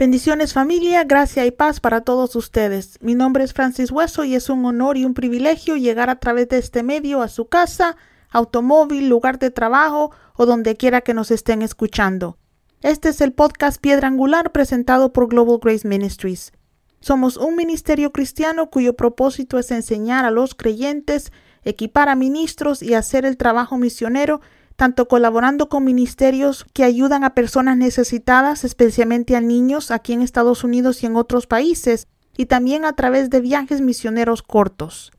Bendiciones familia, gracia y paz para todos ustedes. Mi nombre es Francis Hueso y es un honor y un privilegio llegar a través de este medio a su casa, automóvil, lugar de trabajo o donde quiera que nos estén escuchando. Este es el podcast Piedra Angular presentado por Global Grace Ministries. Somos un ministerio cristiano cuyo propósito es enseñar a los creyentes, equipar a ministros y hacer el trabajo misionero tanto colaborando con ministerios que ayudan a personas necesitadas, especialmente a niños aquí en Estados Unidos y en otros países, y también a través de viajes misioneros cortos.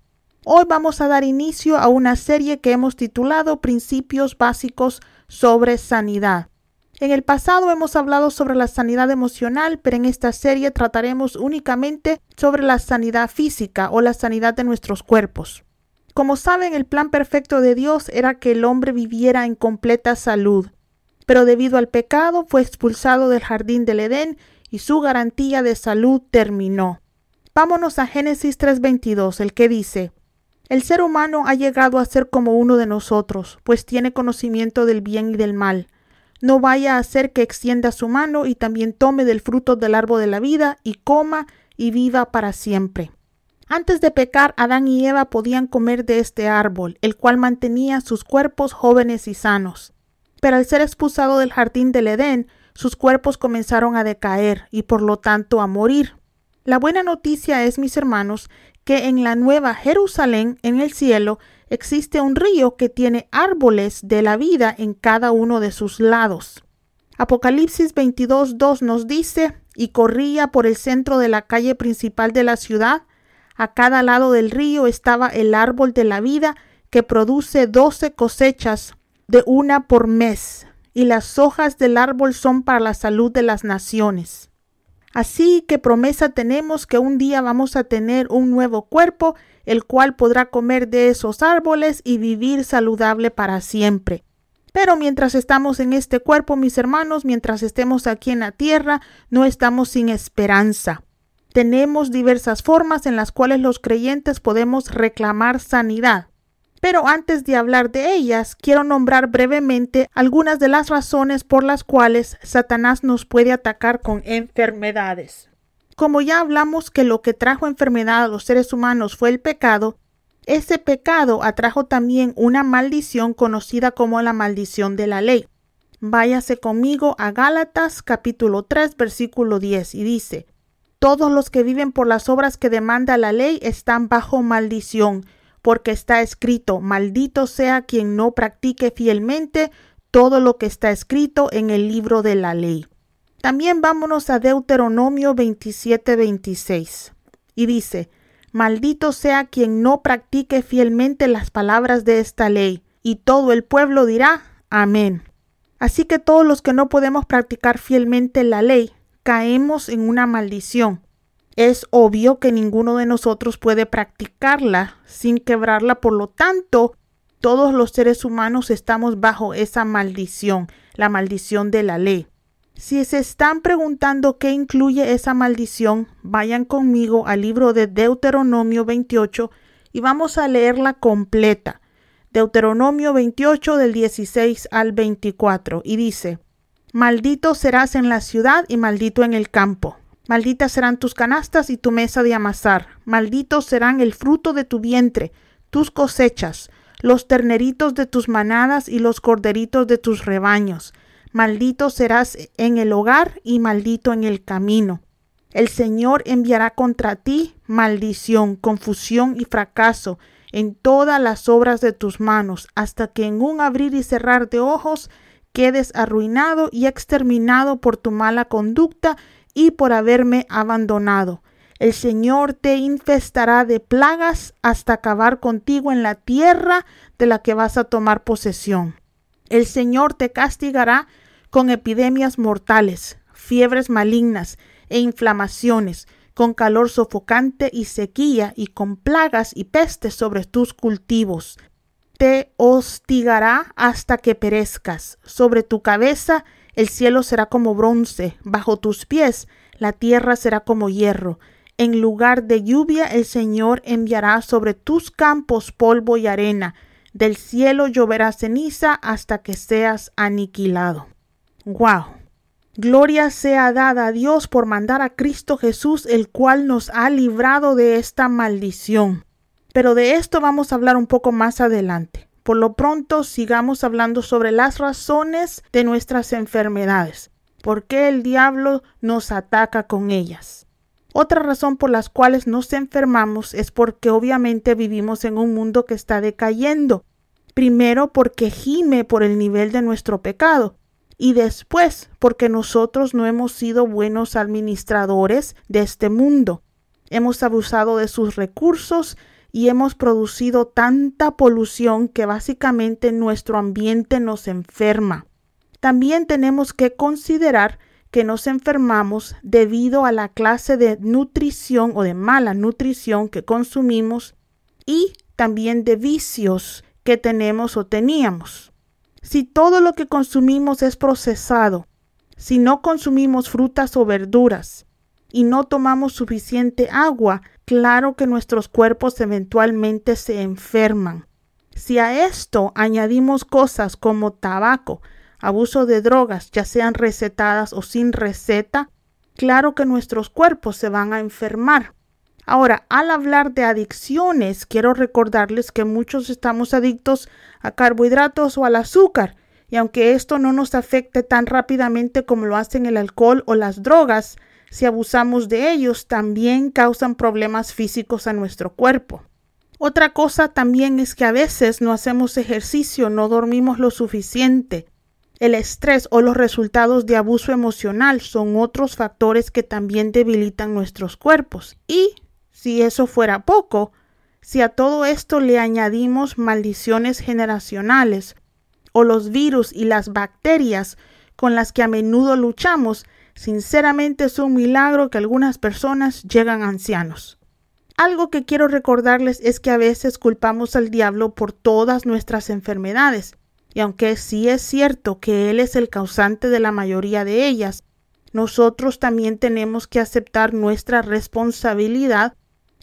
Hoy vamos a dar inicio a una serie que hemos titulado Principios básicos sobre sanidad. En el pasado hemos hablado sobre la sanidad emocional, pero en esta serie trataremos únicamente sobre la sanidad física o la sanidad de nuestros cuerpos. Como saben, el plan perfecto de Dios era que el hombre viviera en completa salud, pero debido al pecado fue expulsado del jardín del Edén y su garantía de salud terminó. Vámonos a Génesis 3:22, el que dice, El ser humano ha llegado a ser como uno de nosotros, pues tiene conocimiento del bien y del mal. No vaya a hacer que extienda su mano y también tome del fruto del árbol de la vida y coma y viva para siempre. Antes de pecar, Adán y Eva podían comer de este árbol, el cual mantenía sus cuerpos jóvenes y sanos. Pero al ser expulsado del jardín del Edén, sus cuerpos comenzaron a decaer y por lo tanto a morir. La buena noticia es, mis hermanos, que en la nueva Jerusalén, en el cielo, existe un río que tiene árboles de la vida en cada uno de sus lados. Apocalipsis 22.2 nos dice, y corría por el centro de la calle principal de la ciudad, a cada lado del río estaba el árbol de la vida que produce doce cosechas de una por mes, y las hojas del árbol son para la salud de las naciones. Así que promesa tenemos que un día vamos a tener un nuevo cuerpo, el cual podrá comer de esos árboles y vivir saludable para siempre. Pero mientras estamos en este cuerpo, mis hermanos, mientras estemos aquí en la tierra, no estamos sin esperanza. Tenemos diversas formas en las cuales los creyentes podemos reclamar sanidad. Pero antes de hablar de ellas, quiero nombrar brevemente algunas de las razones por las cuales Satanás nos puede atacar con enfermedades. Como ya hablamos que lo que trajo enfermedad a los seres humanos fue el pecado, ese pecado atrajo también una maldición conocida como la maldición de la ley. Váyase conmigo a Gálatas capítulo 3 versículo 10 y dice, todos los que viven por las obras que demanda la ley están bajo maldición, porque está escrito, maldito sea quien no practique fielmente todo lo que está escrito en el libro de la ley. También vámonos a Deuteronomio 27-26. Y dice, Maldito sea quien no practique fielmente las palabras de esta ley. Y todo el pueblo dirá, Amén. Así que todos los que no podemos practicar fielmente la ley, caemos en una maldición. Es obvio que ninguno de nosotros puede practicarla sin quebrarla, por lo tanto, todos los seres humanos estamos bajo esa maldición, la maldición de la ley. Si se están preguntando qué incluye esa maldición, vayan conmigo al libro de Deuteronomio 28 y vamos a leerla completa. Deuteronomio 28 del 16 al 24 y dice, Maldito serás en la ciudad y maldito en el campo. Malditas serán tus canastas y tu mesa de amasar. Malditos serán el fruto de tu vientre, tus cosechas, los terneritos de tus manadas y los corderitos de tus rebaños. Maldito serás en el hogar y maldito en el camino. El Señor enviará contra ti maldición, confusión y fracaso en todas las obras de tus manos, hasta que en un abrir y cerrar de ojos quedes arruinado y exterminado por tu mala conducta y por haberme abandonado. El Señor te infestará de plagas hasta acabar contigo en la tierra de la que vas a tomar posesión. El Señor te castigará con epidemias mortales, fiebres malignas e inflamaciones, con calor sofocante y sequía, y con plagas y pestes sobre tus cultivos, te hostigará hasta que perezcas. Sobre tu cabeza El cielo será como bronce, bajo tus pies la tierra será como hierro. En lugar de lluvia el Señor enviará sobre tus campos polvo y arena. Del cielo lloverá ceniza hasta que seas aniquilado. ¡Wow! Gloria sea dada a Dios por mandar a Cristo Jesús, el cual nos ha librado de esta maldición. Pero de esto vamos a hablar un poco más adelante. Por lo pronto, sigamos hablando sobre las razones de nuestras enfermedades. ¿Por qué el diablo nos ataca con ellas? Otra razón por las cuales nos enfermamos es porque obviamente vivimos en un mundo que está decayendo. Primero porque gime por el nivel de nuestro pecado y después porque nosotros no hemos sido buenos administradores de este mundo. Hemos abusado de sus recursos y hemos producido tanta polución que básicamente nuestro ambiente nos enferma. También tenemos que considerar que nos enfermamos debido a la clase de nutrición o de mala nutrición que consumimos y también de vicios que tenemos o teníamos. Si todo lo que consumimos es procesado, si no consumimos frutas o verduras y no tomamos suficiente agua, claro que nuestros cuerpos eventualmente se enferman. Si a esto añadimos cosas como tabaco, abuso de drogas, ya sean recetadas o sin receta, claro que nuestros cuerpos se van a enfermar. Ahora, al hablar de adicciones, quiero recordarles que muchos estamos adictos a carbohidratos o al azúcar, y aunque esto no nos afecte tan rápidamente como lo hacen el alcohol o las drogas, si abusamos de ellos, también causan problemas físicos a nuestro cuerpo. Otra cosa también es que a veces no hacemos ejercicio, no dormimos lo suficiente, el estrés o los resultados de abuso emocional son otros factores que también debilitan nuestros cuerpos. Y, si eso fuera poco, si a todo esto le añadimos maldiciones generacionales o los virus y las bacterias con las que a menudo luchamos, sinceramente es un milagro que algunas personas llegan ancianos. Algo que quiero recordarles es que a veces culpamos al diablo por todas nuestras enfermedades, y aunque sí es cierto que Él es el causante de la mayoría de ellas, nosotros también tenemos que aceptar nuestra responsabilidad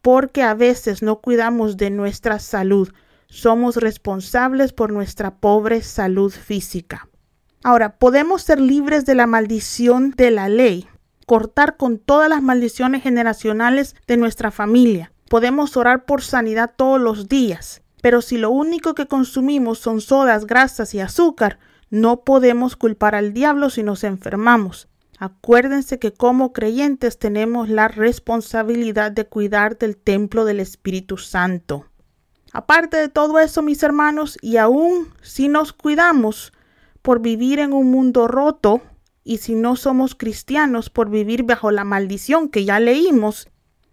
porque a veces no cuidamos de nuestra salud. Somos responsables por nuestra pobre salud física. Ahora, podemos ser libres de la maldición de la ley, cortar con todas las maldiciones generacionales de nuestra familia. Podemos orar por sanidad todos los días. Pero si lo único que consumimos son sodas, grasas y azúcar, no podemos culpar al diablo si nos enfermamos. Acuérdense que como creyentes tenemos la responsabilidad de cuidar del templo del Espíritu Santo. Aparte de todo eso, mis hermanos, y aún si nos cuidamos por vivir en un mundo roto, y si no somos cristianos por vivir bajo la maldición que ya leímos,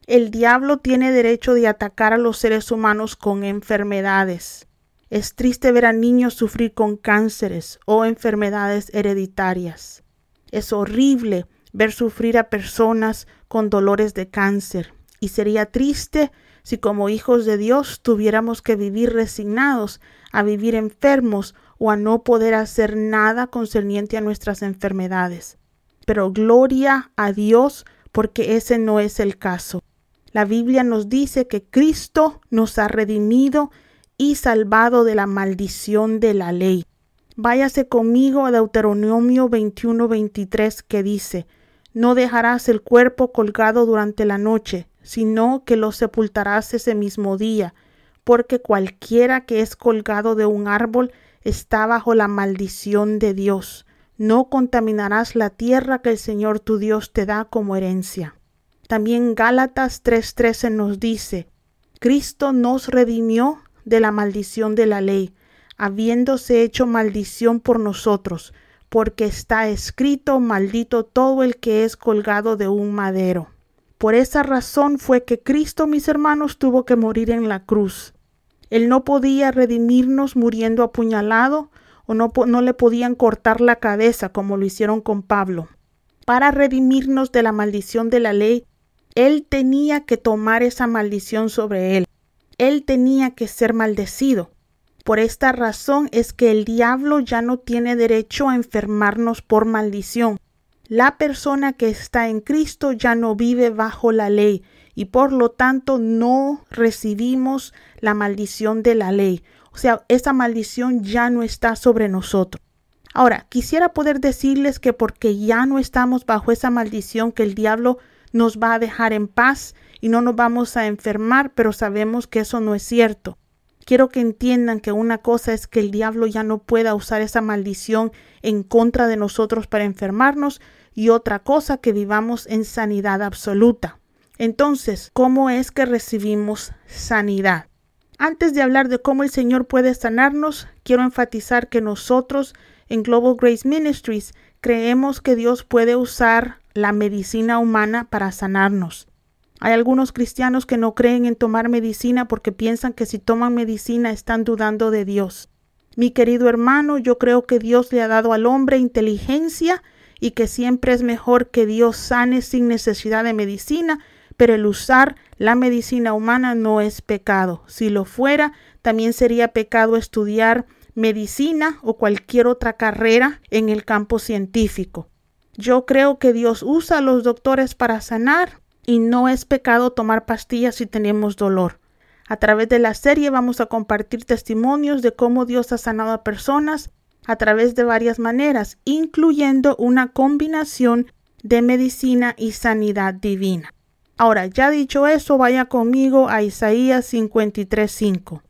el diablo tiene derecho de atacar a los seres humanos con enfermedades. Es triste ver a niños sufrir con cánceres o enfermedades hereditarias. Es horrible ver sufrir a personas con dolores de cáncer. Y sería triste si como hijos de Dios tuviéramos que vivir resignados a vivir enfermos o a no poder hacer nada concerniente a nuestras enfermedades. Pero gloria a Dios porque ese no es el caso. La Biblia nos dice que Cristo nos ha redimido y salvado de la maldición de la ley. Váyase conmigo a Deuteronomio 21-23 que dice, No dejarás el cuerpo colgado durante la noche, sino que lo sepultarás ese mismo día, porque cualquiera que es colgado de un árbol está bajo la maldición de Dios. No contaminarás la tierra que el Señor tu Dios te da como herencia. También Gálatas 3:13 nos dice, Cristo nos redimió de la maldición de la ley, habiéndose hecho maldición por nosotros, porque está escrito, maldito todo el que es colgado de un madero. Por esa razón fue que Cristo, mis hermanos, tuvo que morir en la cruz. Él no podía redimirnos muriendo apuñalado o no, no le podían cortar la cabeza como lo hicieron con Pablo. Para redimirnos de la maldición de la ley, él tenía que tomar esa maldición sobre él. Él tenía que ser maldecido. Por esta razón es que el diablo ya no tiene derecho a enfermarnos por maldición. La persona que está en Cristo ya no vive bajo la ley y por lo tanto no recibimos la maldición de la ley. O sea, esa maldición ya no está sobre nosotros. Ahora, quisiera poder decirles que porque ya no estamos bajo esa maldición que el diablo nos va a dejar en paz y no nos vamos a enfermar, pero sabemos que eso no es cierto. Quiero que entiendan que una cosa es que el diablo ya no pueda usar esa maldición en contra de nosotros para enfermarnos y otra cosa que vivamos en sanidad absoluta. Entonces, ¿cómo es que recibimos sanidad? Antes de hablar de cómo el Señor puede sanarnos, quiero enfatizar que nosotros en Global Grace Ministries creemos que Dios puede usar la medicina humana para sanarnos. Hay algunos cristianos que no creen en tomar medicina porque piensan que si toman medicina están dudando de Dios. Mi querido hermano, yo creo que Dios le ha dado al hombre inteligencia y que siempre es mejor que Dios sane sin necesidad de medicina, pero el usar la medicina humana no es pecado. Si lo fuera, también sería pecado estudiar medicina o cualquier otra carrera en el campo científico. Yo creo que Dios usa a los doctores para sanar y no es pecado tomar pastillas si tenemos dolor. A través de la serie vamos a compartir testimonios de cómo Dios ha sanado a personas a través de varias maneras, incluyendo una combinación de medicina y sanidad divina. Ahora, ya dicho eso, vaya conmigo a Isaías 53:5.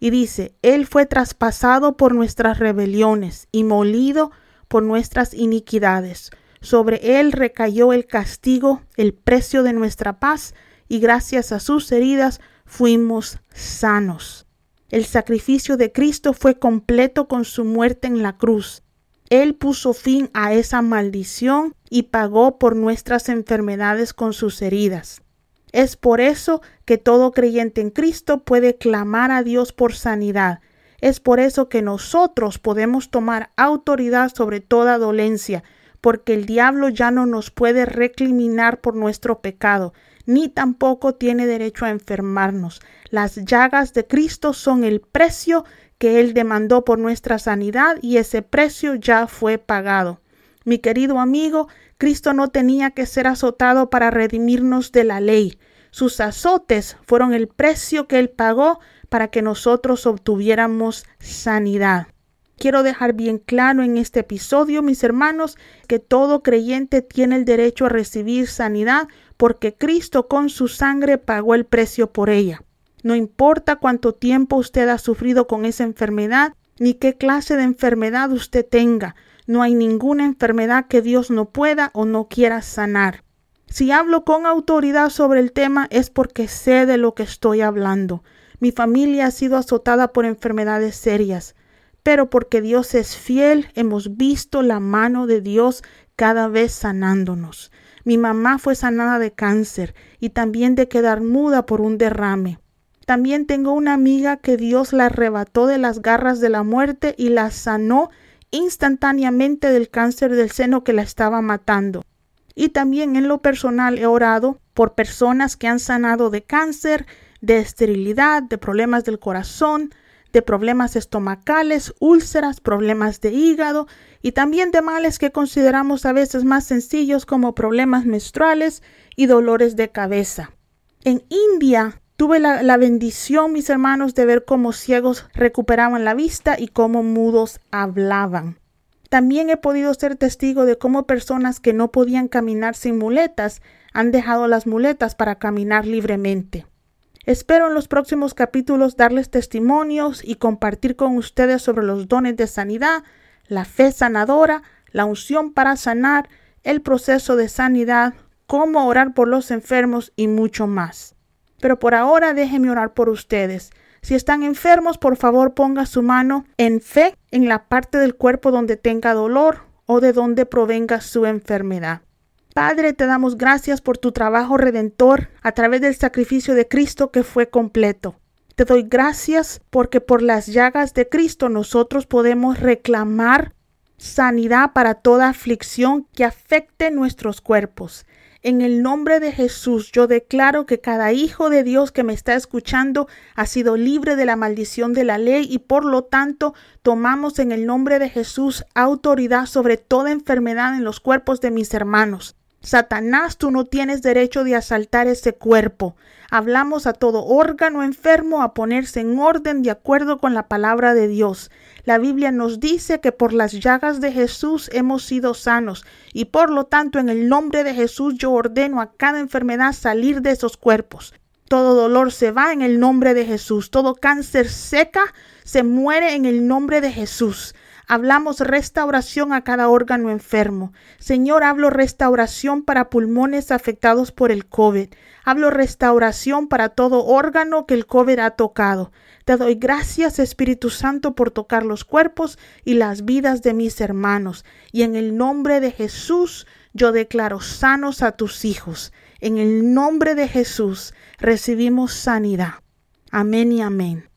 Y dice, Él fue traspasado por nuestras rebeliones y molido por nuestras iniquidades. Sobre Él recayó el castigo, el precio de nuestra paz, y gracias a sus heridas fuimos sanos. El sacrificio de Cristo fue completo con su muerte en la cruz. Él puso fin a esa maldición y pagó por nuestras enfermedades con sus heridas. Es por eso que todo creyente en Cristo puede clamar a Dios por sanidad. Es por eso que nosotros podemos tomar autoridad sobre toda dolencia, porque el diablo ya no nos puede recriminar por nuestro pecado, ni tampoco tiene derecho a enfermarnos. Las llagas de Cristo son el precio que Él demandó por nuestra sanidad y ese precio ya fue pagado. Mi querido amigo, Cristo no tenía que ser azotado para redimirnos de la ley. Sus azotes fueron el precio que Él pagó para que nosotros obtuviéramos sanidad. Quiero dejar bien claro en este episodio, mis hermanos, que todo creyente tiene el derecho a recibir sanidad porque Cristo con su sangre pagó el precio por ella. No importa cuánto tiempo usted ha sufrido con esa enfermedad, ni qué clase de enfermedad usted tenga, no hay ninguna enfermedad que Dios no pueda o no quiera sanar. Si hablo con autoridad sobre el tema es porque sé de lo que estoy hablando. Mi familia ha sido azotada por enfermedades serias pero porque Dios es fiel, hemos visto la mano de Dios cada vez sanándonos. Mi mamá fue sanada de cáncer y también de quedar muda por un derrame. También tengo una amiga que Dios la arrebató de las garras de la muerte y la sanó instantáneamente del cáncer del seno que la estaba matando. Y también en lo personal he orado por personas que han sanado de cáncer, de esterilidad, de problemas del corazón, de problemas estomacales, úlceras, problemas de hígado y también de males que consideramos a veces más sencillos como problemas menstruales y dolores de cabeza. En India tuve la, la, bendición, mis hermanos, de ver cómo ciegos recuperaban la vista y cómo mudos hablaban. También he podido ser testigo de cómo personas que no podían caminar sin muletas han dejado las muletas para caminar libremente. Espero en los próximos capítulos darles testimonios y compartir con ustedes sobre los dones de sanidad, la fe sanadora, la unción para sanar, el proceso de sanidad, cómo orar por los enfermos y mucho más. Pero por ahora déjenme orar por ustedes. Si están enfermos, por favor ponga su mano en fe en la parte del cuerpo donde tenga dolor o de donde provenga su enfermedad. Padre, te damos gracias por tu trabajo redentor a través del sacrificio de Cristo que fue completo. Te doy gracias porque por las llagas de Cristo nosotros podemos reclamar sanidad para toda aflicción que afecte nuestros cuerpos. En el nombre de Jesús, yo declaro que cada hijo de Dios que me está escuchando ha sido libre de la maldición de la ley y por lo tanto tomamos en el nombre de Jesús autoridad sobre toda enfermedad en los cuerpos de mis hermanos. Satanás, tú no tienes derecho de asaltar ese cuerpo. Hablamos a todo órgano enfermo a ponerse en orden de acuerdo con la palabra de Dios. La Biblia nos dice que por las llagas de Jesús hemos sido sanos y por lo tanto en el nombre de Jesús yo ordeno a cada enfermedad salir de esos cuerpos. Todo dolor se va en el nombre de Jesús. Todo cáncer seca se muere en el nombre de Jesús. Hablamos restauración a cada órgano enfermo. Señor, hablo restauración para pulmones afectados por el COVID. Hablo restauración para todo órgano que el COVID ha tocado. Te doy gracias, Espíritu Santo, por tocar los cuerpos y las vidas de mis hermanos. Y en el nombre de Jesús, yo declaro sanos a tus hijos. En el nombre de Jesús recibimos sanidad. Amén y amén.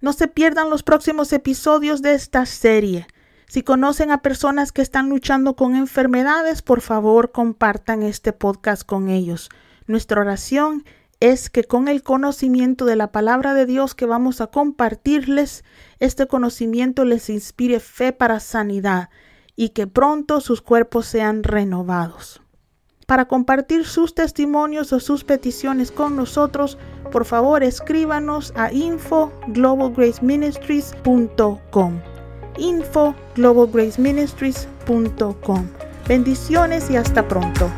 No se pierdan los próximos episodios de esta serie. Si conocen a personas que están luchando con enfermedades, por favor compartan este podcast con ellos. Nuestra oración es que con el conocimiento de la palabra de Dios que vamos a compartirles, este conocimiento les inspire fe para sanidad y que pronto sus cuerpos sean renovados. Para compartir sus testimonios o sus peticiones con nosotros, por favor escríbanos a info info globalgraceministries.com. Bendiciones y hasta pronto.